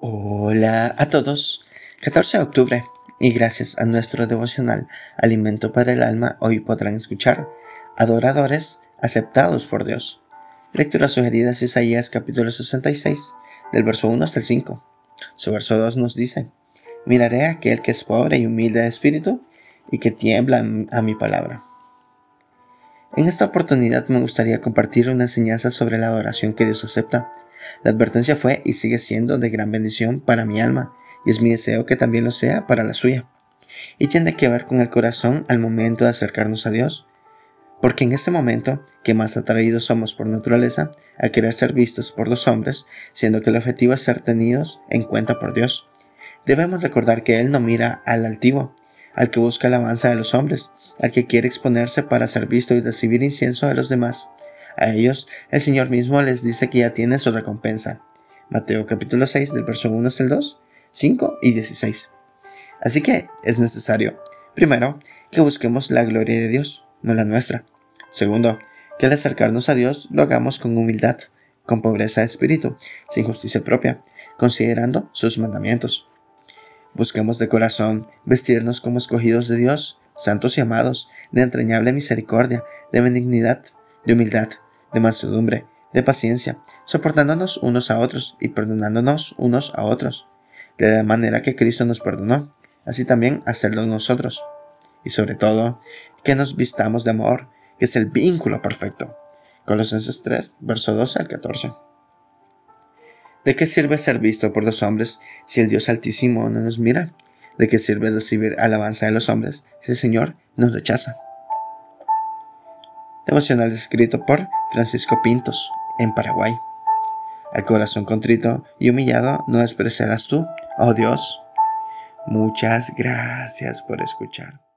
Hola a todos. 14 de octubre y gracias a nuestro devocional Alimento para el Alma hoy podrán escuchar Adoradores aceptados por Dios. Lectura sugerida es Isaías capítulo 66 del verso 1 hasta el 5. Su verso 2 nos dice, Miraré a aquel que es pobre y humilde de espíritu y que tiembla a mi palabra. En esta oportunidad me gustaría compartir una enseñanza sobre la adoración que Dios acepta la advertencia fue y sigue siendo de gran bendición para mi alma, y es mi deseo que también lo sea para la suya. Y tiene que ver con el corazón al momento de acercarnos a Dios, porque en este momento, que más atraídos somos por naturaleza a querer ser vistos por los hombres, siendo que el objetivo es ser tenidos en cuenta por Dios, debemos recordar que Él no mira al altivo, al que busca alabanza de los hombres, al que quiere exponerse para ser visto y recibir incienso de los demás, a ellos, el Señor mismo les dice que ya tienen su recompensa. Mateo capítulo 6 del verso 1 hasta el 2, 5 y 16. Así que es necesario, primero, que busquemos la gloria de Dios, no la nuestra. Segundo, que al acercarnos a Dios lo hagamos con humildad, con pobreza de espíritu, sin justicia propia, considerando sus mandamientos. Busquemos de corazón vestirnos como escogidos de Dios, santos y amados, de entrañable misericordia, de benignidad, de humildad, de mansedumbre, de paciencia, soportándonos unos a otros y perdonándonos unos a otros, de la manera que Cristo nos perdonó, así también hacerlo nosotros. Y sobre todo, que nos vistamos de amor, que es el vínculo perfecto. Colosenses 3, verso 12 al 14. ¿De qué sirve ser visto por los hombres si el Dios Altísimo no nos mira? ¿De qué sirve recibir alabanza de los hombres si el Señor nos rechaza? Devocional escrito por Francisco Pintos, en Paraguay. Al corazón contrito y humillado no despreciarás tú, oh Dios. Muchas gracias por escuchar.